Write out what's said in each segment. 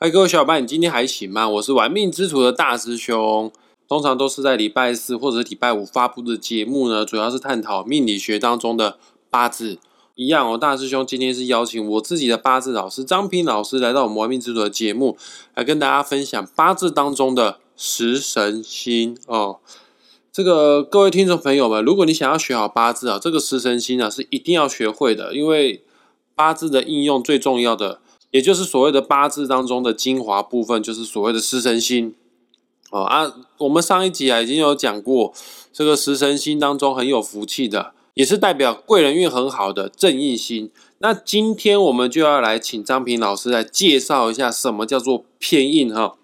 嗨，各位小伙伴，你今天还行吗？我是玩命之徒的大师兄，通常都是在礼拜四或者礼拜五发布的节目呢，主要是探讨命理学当中的八字。一样哦，大师兄今天是邀请我自己的八字老师张平老师来到我们玩命之徒的节目，来跟大家分享八字当中的食神星哦。这个各位听众朋友们，如果你想要学好八字啊，这个食神星啊是一定要学会的，因为八字的应用最重要的，也就是所谓的八字当中的精华部分，就是所谓的食神星哦啊。我们上一集啊已经有讲过，这个食神星当中很有福气的。也是代表贵人运很好的正印星。那今天我们就要来请张平老师来介绍一下什么叫做偏印哈。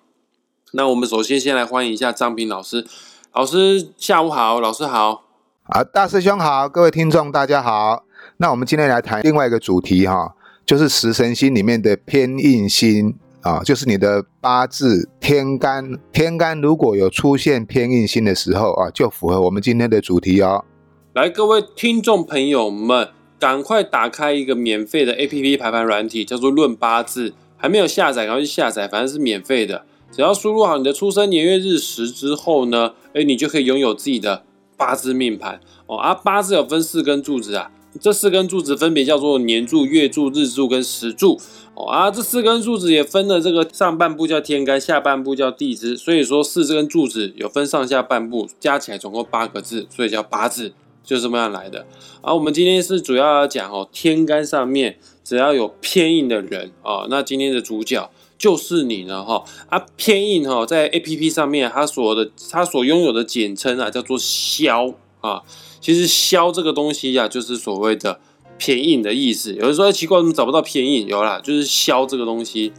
那我们首先先来欢迎一下张平老师。老师下午好，老师好。啊，大师兄好，各位听众大家好。那我们今天来谈另外一个主题哈，就是食神星里面的偏印星啊，就是你的八字天干，天干如果有出现偏印星的时候啊，就符合我们今天的主题哦。来，各位听众朋友们，赶快打开一个免费的 A P P 排盘软体，叫做论八字，还没有下载，赶快去下载，反正是免费的。只要输入好你的出生年月日时之后呢，哎，你就可以拥有自己的八字命盘哦。啊，八字有分四根柱子啊，这四根柱子分别叫做年柱、月柱、日柱跟时柱哦。啊，这四根柱子也分了这个上半部叫天干，下半部叫地支，所以说四根柱子有分上下半部，加起来总共八个字，所以叫八字。就这么样来的，而我们今天是主要要讲哦，天干上面只要有偏印的人哦，那今天的主角就是你了哈。啊，偏印哈，在 A P P 上面，它所的它所拥有的简称啊，叫做枭啊。其实枭这个东西呀，就是所谓的偏印的意思。有人说奇怪，怎么找不到偏印？有啦，就是枭这个东西。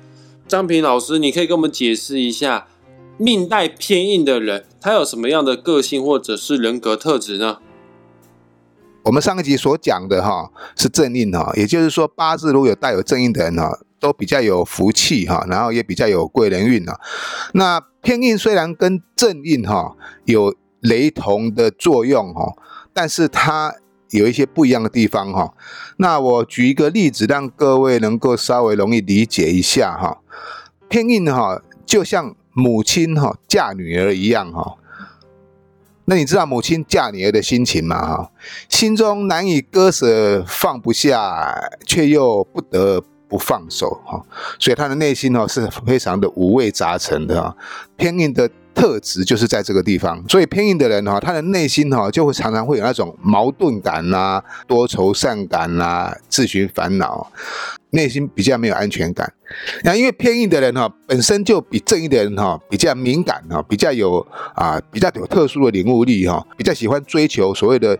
张平老师，你可以跟我们解释一下，命带偏印的人，他有什么样的个性或者是人格特质呢？我们上一集所讲的哈是正印哈，也就是说八字如果有带有正印的人哈，都比较有福气哈，然后也比较有贵人运。那偏印虽然跟正印哈有雷同的作用哈，但是它有一些不一样的地方哈。那我举一个例子，让各位能够稍微容易理解一下哈。偏印哈就像母亲哈嫁女儿一样哈。那你知道母亲嫁女儿的心情吗？哈，心中难以割舍，放不下，却又不得不放手，哈，所以他的内心哦是非常的五味杂陈的，哈，偏印的。特质就是在这个地方，所以偏硬的人哈，他的内心哈就会常常会有那种矛盾感呐、多愁善感呐、自寻烦恼，内心比较没有安全感。那因为偏硬的人哈，本身就比正义的人哈比较敏感哈，比较有啊比较有特殊的领悟力哈，比较喜欢追求所谓的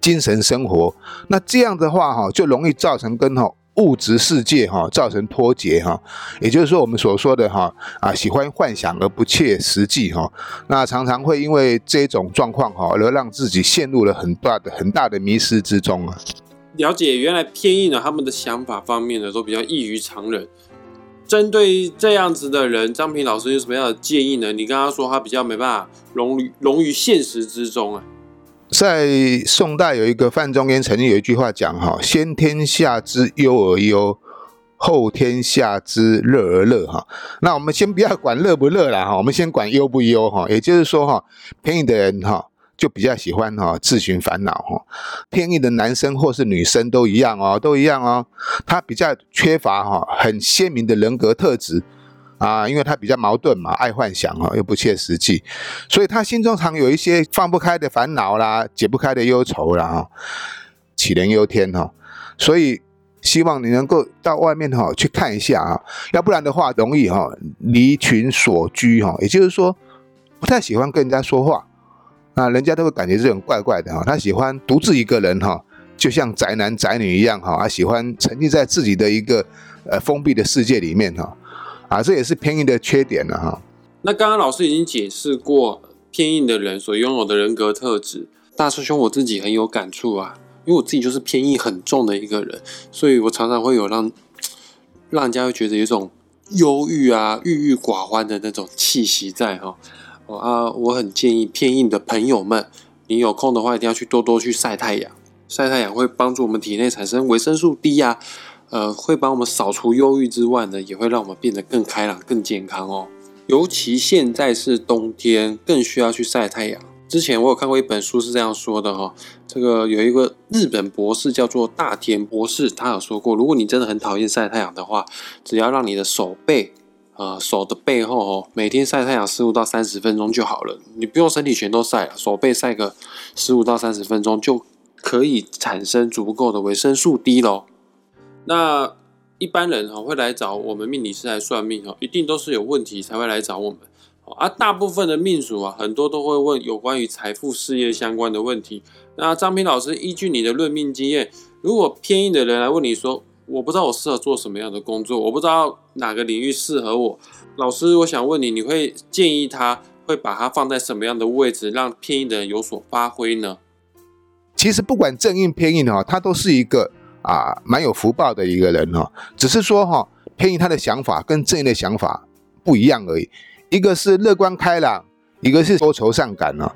精神生活。那这样的话哈，就容易造成跟哈。物质世界哈造成脱节哈，也就是说我们所说的哈啊喜欢幻想而不切实际哈，那常常会因为这种状况哈而让自己陷入了很大的很大的迷失之中啊。了解，原来偏硬呢他们的想法方面呢都比较异于常人。针对这样子的人，张平老师有什么样的建议呢？你刚刚说他比较没办法融于融于现实之中啊。在宋代有一个范仲淹曾经有一句话讲哈：先天下之忧而忧，后天下之乐而乐哈。那我们先不要管乐不乐啦哈，我们先管忧不忧哈。也就是说哈，偏硬的人哈就比较喜欢哈自寻烦恼哈。偏硬的男生或是女生都一样哦，都一样哦。他比较缺乏哈很鲜明的人格特质。啊，因为他比较矛盾嘛，爱幻想哈，又不切实际，所以他心中常有一些放不开的烦恼啦，解不开的忧愁啦，哈，杞人忧天哈，所以希望你能够到外面哈去看一下啊，要不然的话容易哈离群所居哈，也就是说不太喜欢跟人家说话，啊，人家都会感觉这种怪怪的哈，他喜欢独自一个人哈，就像宅男宅女一样哈，他喜欢沉浸在自己的一个呃封闭的世界里面哈。啊，这也是偏硬的缺点了哈。那刚刚老师已经解释过偏硬的人所拥有的人格特质，大师兄我自己很有感触啊，因为我自己就是偏硬很重的一个人，所以我常常会有让让人家会觉得有一种忧郁啊、郁郁寡欢的那种气息在哈。啊，我很建议偏硬的朋友们，你有空的话一定要去多多去晒太阳，晒太阳会帮助我们体内产生维生素 D 呀。呃，会帮我们扫除忧郁之外呢，也会让我们变得更开朗、更健康哦。尤其现在是冬天，更需要去晒太阳。之前我有看过一本书是这样说的哈，这个有一个日本博士叫做大田博士，他有说过，如果你真的很讨厌晒太阳的话，只要让你的手背，呃，手的背后哦，每天晒太阳十五到三十分钟就好了，你不用身体全都晒了，手背晒个十五到三十分钟就可以产生足够的维生素 D 喽。那一般人哈会来找我们命理师来算命哈，一定都是有问题才会来找我们。啊，大部分的命主啊，很多都会问有关于财富、事业相关的问题。那张平老师依据你的论命经验，如果偏硬的人来问你说，我不知道我适合做什么样的工作，我不知道哪个领域适合我，老师，我想问你，你会建议他会把它放在什么样的位置，让偏硬的人有所发挥呢？其实不管正印偏硬哈，它都是一个啊蛮有福报的一个人哈，只是说哈偏于他的想法跟正硬的想法不一样而已。一个是乐观开朗，一个是多愁善感哦，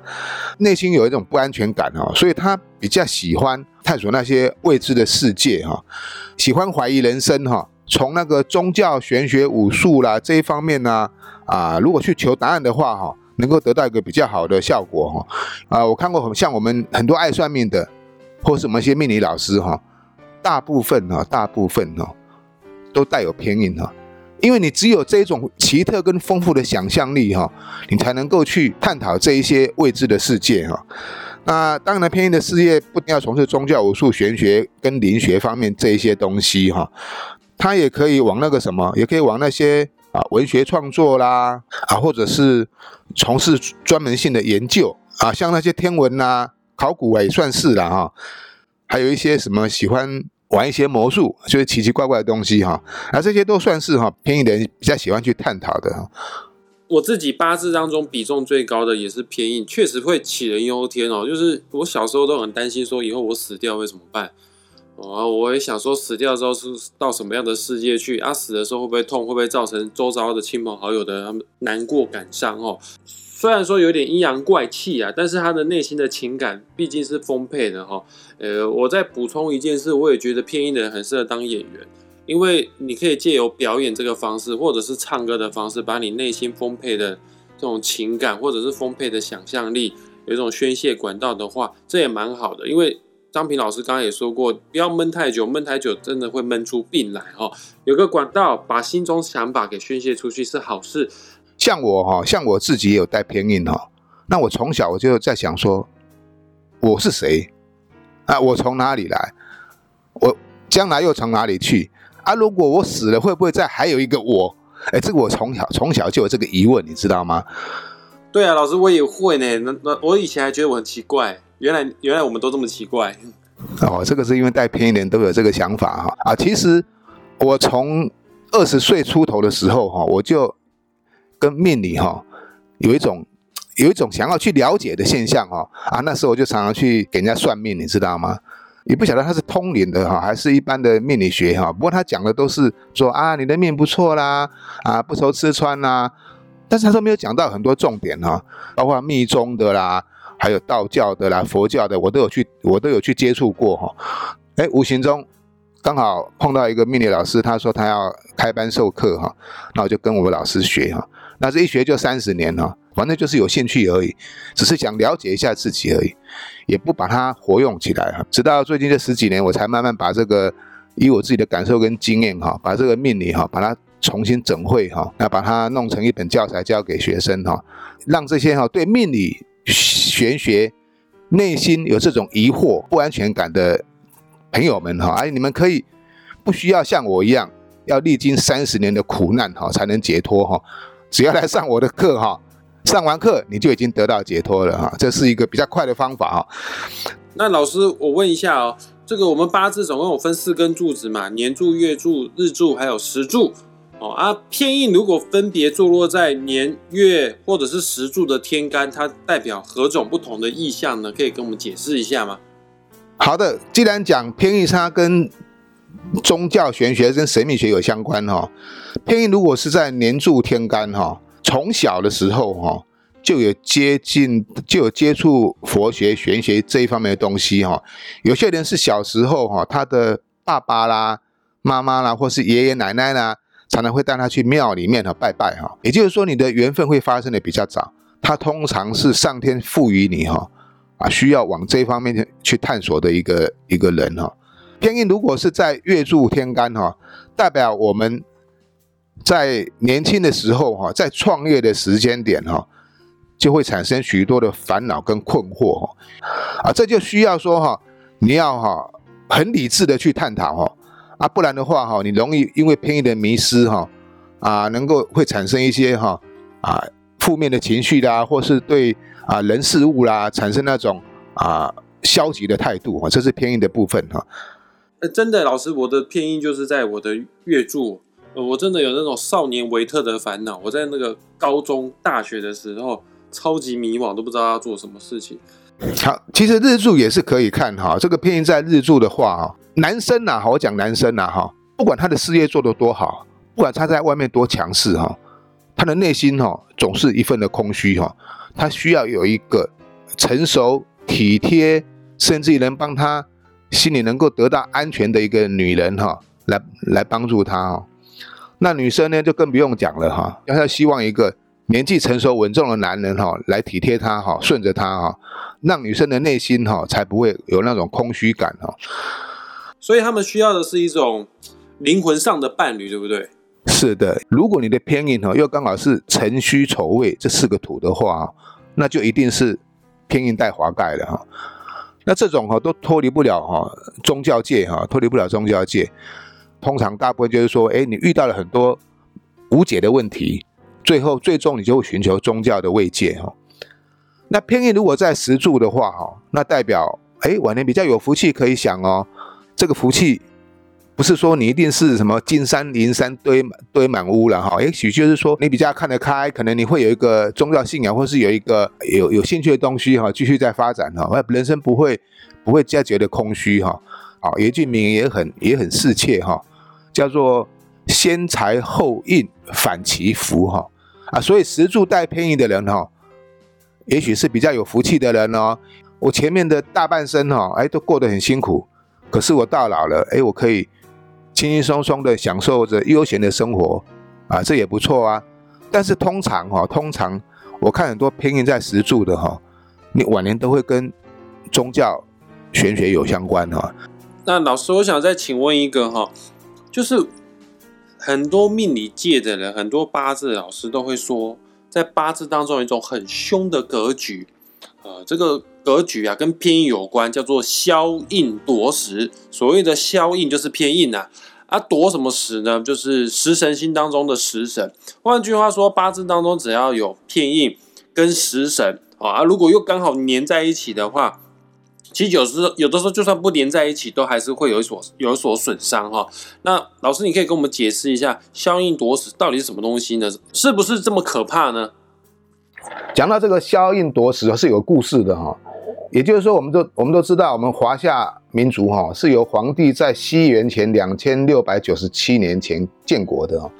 内心有一种不安全感哦，所以他比较喜欢探索那些未知的世界哈，喜欢怀疑人生哈，从那个宗教、玄学、武术啦这一方面呢，啊，如果去求答案的话哈，能够得到一个比较好的效果哈，啊，我看过很像我们很多爱算命的，或是我们一些命理老师哈，大部分哈，大部分哈，都带有偏印哈。因为你只有这种奇特跟丰富的想象力哈，你才能够去探讨这一些未知的世界哈。那当然，偏印的事业不定要从事宗教、武术、玄学跟灵学方面这一些东西哈，他也可以往那个什么，也可以往那些啊文学创作啦啊，或者是从事专门性的研究啊，像那些天文呐、考古啊也算是了哈。还有一些什么喜欢。玩一些魔术，就是奇奇怪怪的东西哈，而这些都算是哈偏硬的人比较喜欢去探讨的哈。我自己八字当中比重最高的也是偏硬，确实会杞人忧天哦。就是我小时候都很担心，说以后我死掉会怎么办？哦，我也想说死掉之后是到什么样的世界去？啊，死的时候会不会痛？会不会造成周遭的亲朋好友的他们难过感伤哦？虽然说有点阴阳怪气啊，但是他的内心的情感毕竟是丰沛的哈。呃，我再补充一件事，我也觉得偏音的人很适合当演员，因为你可以借由表演这个方式，或者是唱歌的方式，把你内心丰沛的这种情感，或者是丰沛的想象力，有一种宣泄管道的话，这也蛮好的。因为张平老师刚刚也说过，不要闷太久，闷太久真的会闷出病来哈。有个管道把心中想法给宣泄出去是好事。像我哈，像我自己也有带偏印哈。那我从小我就在想说，我是谁啊？我从哪里来？我将来又从哪里去啊？如果我死了，会不会再还有一个我？哎，这个我从小从小就有这个疑问，你知道吗？对啊，老师我也会呢。那那我以前还觉得我很奇怪，原来原来我们都这么奇怪。哦，这个是因为带偏印的人都有这个想法哈啊。其实我从二十岁出头的时候哈，我就。跟命理哈有一种有一种想要去了解的现象哈啊，那时候我就常常去给人家算命，你知道吗？也不晓得他是通灵的哈，还是一般的命理学哈。不过他讲的都是说啊，你的命不错啦，啊不愁吃穿啦。但是他都没有讲到很多重点哈，包括密宗的啦，还有道教的啦、佛教的，我都有去，我都有去接触过哈。哎，无形中刚好碰到一个命理老师，他说他要开班授课哈，那我就跟我们老师学哈。那这一学就三十年了，反正就是有兴趣而已，只是想了解一下自己而已，也不把它活用起来哈。直到最近这十几年，我才慢慢把这个以我自己的感受跟经验哈，把这个命理哈，把它重新整会哈，那把它弄成一本教材教给学生哈，让这些哈对命理玄学内心有这种疑惑不安全感的朋友们哈，哎，你们可以不需要像我一样，要历经三十年的苦难哈，才能解脱哈。只要来上我的课哈，上完课你就已经得到解脱了哈，这是一个比较快的方法哈。那老师，我问一下哦，这个我们八字总共有分四根柱子嘛，年柱、月柱、日柱还有时柱哦啊，偏印如果分别坐落在年月或者是时柱的天干，它代表何种不同的意象呢？可以跟我们解释一下吗？好的，既然讲偏印它跟宗教玄学跟神秘学有相关哈，偏印如果是在年柱天干哈，从小的时候哈就有接近就有接触佛学玄学这一方面的东西哈。有些人是小时候哈，他的爸爸啦、妈妈啦，或是爷爷奶奶啦，常常会带他去庙里面哈拜拜哈。也就是说，你的缘分会发生的比较早，他通常是上天赋予你哈啊，需要往这方面去探索的一个一个人哈。偏印如果是在月柱天干哈，代表我们在年轻的时候哈，在创业的时间点哈。就会产生许多的烦恼跟困惑哈，啊，这就需要说哈，你要哈很理智的去探讨哈，啊，不然的话哈，你容易因为偏移的迷失哈，啊，能够会产生一些哈啊负面的情绪啦，或是对啊人事物啦产生那种啊消极的态度啊，这是偏移的部分哈。真的，老师，我的偏移就是在我的月柱，我真的有那种少年维特的烦恼。我在那个高中、大学的时候。超级迷惘，都不知道要做什么事情。好，其实日柱也是可以看哈。这个偏印在日柱的话哈，男生呐，我讲男生呐哈，不管他的事业做得多好，不管他在外面多强势哈，他的内心哈总是一份的空虚哈。他需要有一个成熟、体贴，甚至于能帮他心里能够得到安全的一个女人哈，来来帮助他哈。那女生呢，就更不用讲了哈，要她希望一个。年纪成熟稳重的男人哈，来体贴她哈，顺着她哈，让女生的内心哈，才不会有那种空虚感哈。所以他们需要的是一种灵魂上的伴侣，对不对？是的，如果你的偏印哈，又刚好是辰戌丑未这四个土的话，那就一定是偏印带华盖了哈。那这种哈都脱离不了哈宗教界哈，脱离不了宗教界。通常大部分就是说，哎，你遇到了很多无解的问题。最后，最终你就会寻求宗教的慰藉哈。那偏印如果在石柱的话哈，那代表哎晚年比较有福气可以享哦。这个福气不是说你一定是什么金山银山堆堆满屋了哈，也许就是说你比较看得开，可能你会有一个宗教信仰，或是有一个有有兴趣的东西哈，继续在发展哈，人生不会不会再觉得空虚哈。好，有一句名言也很也很适切哈，叫做先财后印反其福哈。啊，所以石柱带偏移的人哈，也许是比较有福气的人哦。我前面的大半生哈，哎，都过得很辛苦，可是我到老了，哎，我可以轻轻松松的享受着悠闲的生活，啊，这也不错啊。但是通常哈，通常我看很多偏移在石柱的哈，你晚年都会跟宗教玄学有相关哈。那老师，我想再请问一个哈，就是。很多命理界的人，很多八字老师都会说，在八字当中有一种很凶的格局，呃，这个格局啊跟偏印有关，叫做消印夺食。所谓的消印就是偏印呐，啊夺什么食呢？就是食神星当中的食神。换句话说，八字当中只要有偏印跟食神啊，如果又刚好粘在一起的话。其实有时有的时候，就算不连在一起，都还是会有一所有所损伤哈。那老师，你可以跟我们解释一下消印夺食到底是什么东西呢？是不是这么可怕呢？讲到这个消印夺食是有故事的哈。也就是说，我们都我们都知道，我们华夏民族哈是由皇帝在西元前两千六百九十七年前建国的哈，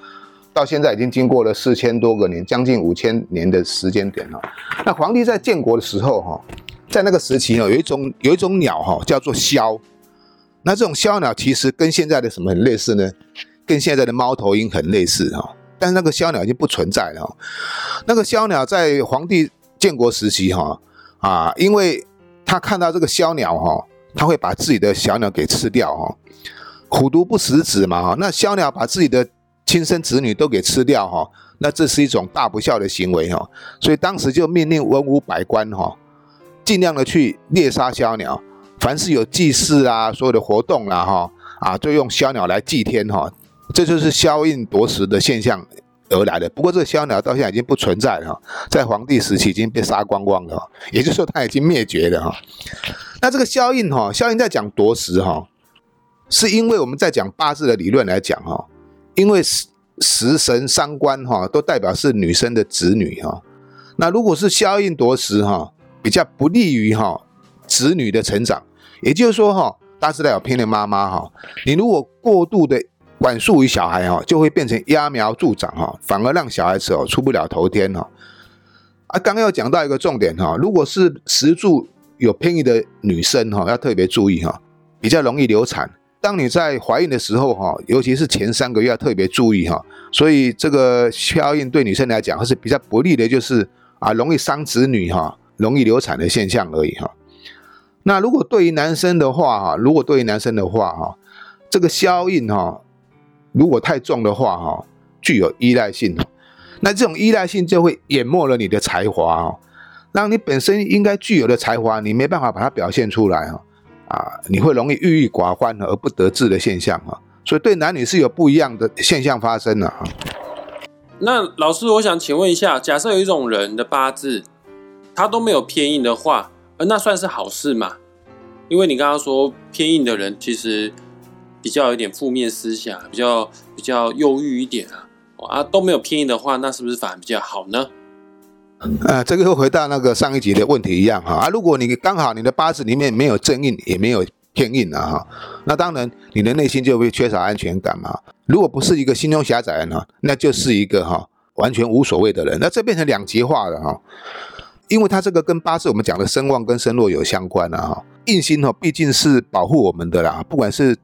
到现在已经经过了四千多个年，将近五千年的时间点了。那皇帝在建国的时候哈。在那个时期哦，有一种有一种鸟哈，叫做枭。那这种枭鸟其实跟现在的什么很类似呢？跟现在的猫头鹰很类似哈。但是那个枭鸟已经不存在了。那个枭鸟在皇帝建国时期哈啊，因为他看到这个枭鸟哈，他会把自己的小鸟给吃掉哈。虎毒不食子嘛哈，那枭鸟把自己的亲生子女都给吃掉哈，那这是一种大不孝的行为哈。所以当时就命令文武百官哈。尽量的去猎杀枭鸟，凡是有祭祀啊，所有的活动啦，哈啊，就用枭鸟来祭天哈，这就是枭印夺食的现象而来的。不过这个枭鸟到现在已经不存在了，在黄帝时期已经被杀光光了，也就是说它已经灭绝了哈。那这个枭印哈，枭印在讲夺食哈，是因为我们在讲八字的理论来讲哈，因为食食神伤官哈，都代表是女生的子女哈。那如果是枭印夺食哈。比较不利于哈子女的成长，也就是说哈，大家知道偏的妈妈哈，你如果过度的管束于小孩哈，就会变成揠苗助长哈，反而让小孩子哦出不了头天哈。啊，刚刚要讲到一个重点哈，如果是石柱有偏移的女生哈，要特别注意哈，比较容易流产，当你在怀孕的时候哈，尤其是前三个月要特别注意哈。所以这个效应对女生来讲还是比较不利的，就是啊容易伤子女哈，容易流产的现象而已哈。那如果对于男生的话哈，如果对于男生的话哈，这个效应哈，如果太重的话哈，具有依赖性，那这种依赖性就会淹没了你的才华哦，让你本身应该具有的才华，你没办法把它表现出来哈，啊，你会容易郁郁寡欢而不得志的现象哈，所以对男女是有不一样的现象发生的哈。那老师，我想请问一下，假设有一种人的八字，他都没有偏硬的话。那算是好事吗？因为你刚刚说偏硬的人其实比较有点负面思想，比较比较忧郁一点啊。啊，都没有偏硬的话，那是不是反而比较好呢？呃，这个又回到那个上一集的问题一样哈。啊，如果你刚好你的八字里面没有正印，也没有偏印啊哈，那当然你的内心就会缺少安全感嘛。如果不是一个心胸狭窄的人哈，那就是一个哈完全无所谓的人，那这变成两极化了哈。因为它这个跟八字我们讲的声旺跟声弱有相关的哈，印星哦毕竟是保护我们的啦，不管是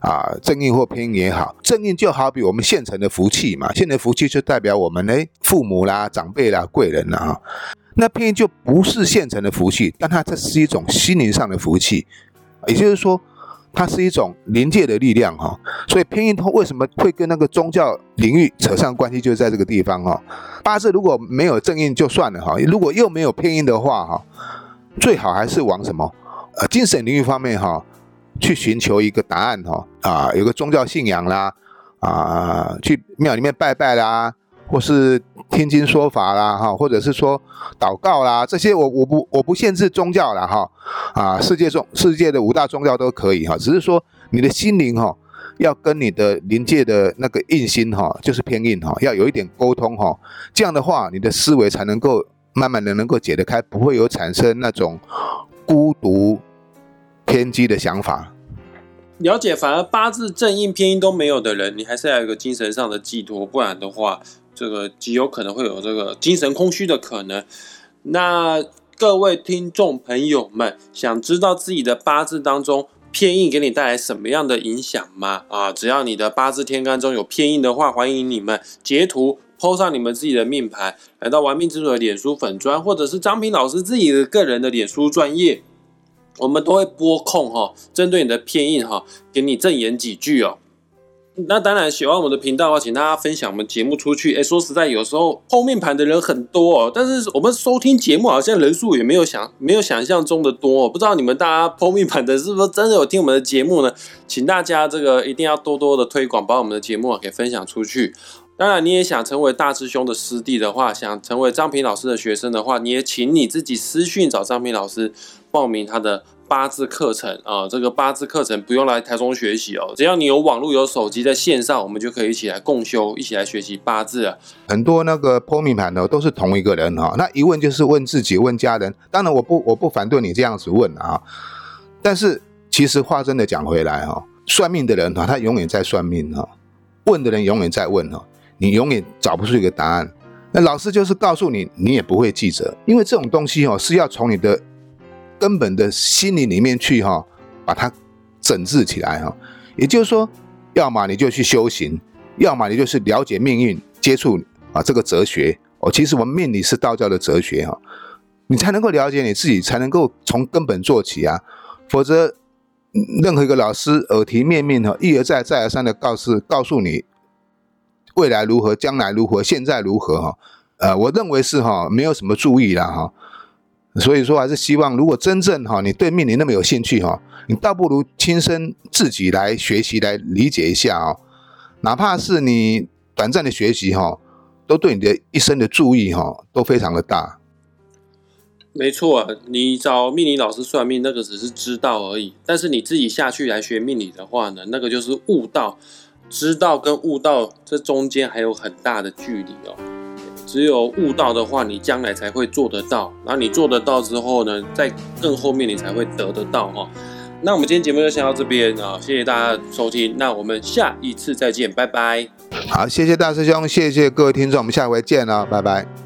啊正印或偏印也好，正印就好比我们现成的福气嘛，现成福气就代表我们哎父母啦、长辈啦、贵人啦哈，那偏印就不是现成的福气，但它这是一种心灵上的福气，也就是说。它是一种临界的力量哈，所以偏印通为什么会跟那个宗教领域扯上关系，就是在这个地方哈。八字如果没有正印就算了哈，如果又没有偏印的话哈，最好还是往什么呃精神领域方面哈去寻求一个答案哈啊，有个宗教信仰啦啊，去庙里面拜拜啦。或是听经说法啦，哈，或者是说祷告啦，这些我我不我不限制宗教了哈，啊，世界中世界的五大宗教都可以哈，只是说你的心灵哈，要跟你的灵界的那个印心哈，就是偏印哈，要有一点沟通哈，这样的话你的思维才能够慢慢的能够解得开，不会有产生那种孤独偏激的想法。了解，反而八字正印偏印都没有的人，你还是要有一个精神上的寄托，不然的话。这个极有可能会有这个精神空虚的可能。那各位听众朋友们，想知道自己的八字当中偏印给你带来什么样的影响吗？啊，只要你的八字天干中有偏印的话，欢迎你们截图 po 上你们自己的命盘，来到玩命之主的脸书粉砖，或者是张平老师自己的个人的脸书专业，我们都会拨控哈，针对你的偏印哈，给你正言几句哦。那当然，喜欢我们的频道的话，请大家分享我们节目出去。哎，说实在，有时候后面盘的人很多哦，但是我们收听节目好像人数也没有想没有想象中的多。不知道你们大家后面盘的是不是真的有听我们的节目呢？请大家这个一定要多多的推广，把我们的节目给分享出去。当然，你也想成为大师兄的师弟的话，想成为张平老师的学生的话，你也请你自己私讯找张平老师报名他的。八字课程啊，这个八字课程不用来台中学习哦，只要你有网络、有手机在线上，我们就可以一起来共修，一起来学习八字啊。很多那个剖命盘的都是同一个人哈，那一问就是问自己、问家人。当然，我不我不反对你这样子问啊，但是其实话真的讲回来哈，算命的人哈，他永远在算命哈，问的人永远在问哈，你永远找不出一个答案。那老师就是告诉你，你也不会记着，因为这种东西哦是要从你的。根本的心灵里面去哈，把它整治起来哈。也就是说，要么你就去修行，要么你就是了解命运，接触啊这个哲学哦。其实我们命理是道教的哲学哈，你才能够了解你自己，才能够从根本做起啊。否则，任何一个老师耳提面命哈，一而再再而三的告诉告诉你未来如何，将来如何，现在如何哈。呃，我认为是哈，没有什么注意了哈。所以说，还是希望，如果真正哈，你对命理那么有兴趣哈，你倒不如亲身自己来学习，来理解一下啊。哪怕是你短暂的学习哈，都对你的一生的注意哈，都非常的大。没错，你找命理老师算命，那个只是知道而已。但是你自己下去来学命理的话呢，那个就是悟道。知道跟悟道这中间还有很大的距离哦。只有悟到的话，你将来才会做得到。然后你做得到之后呢，在更后面你才会得得到哈。那我们今天节目就先到这边啊，谢谢大家收听。那我们下一次再见，拜拜。好，谢谢大师兄，谢谢各位听众，我们下回见了，拜拜。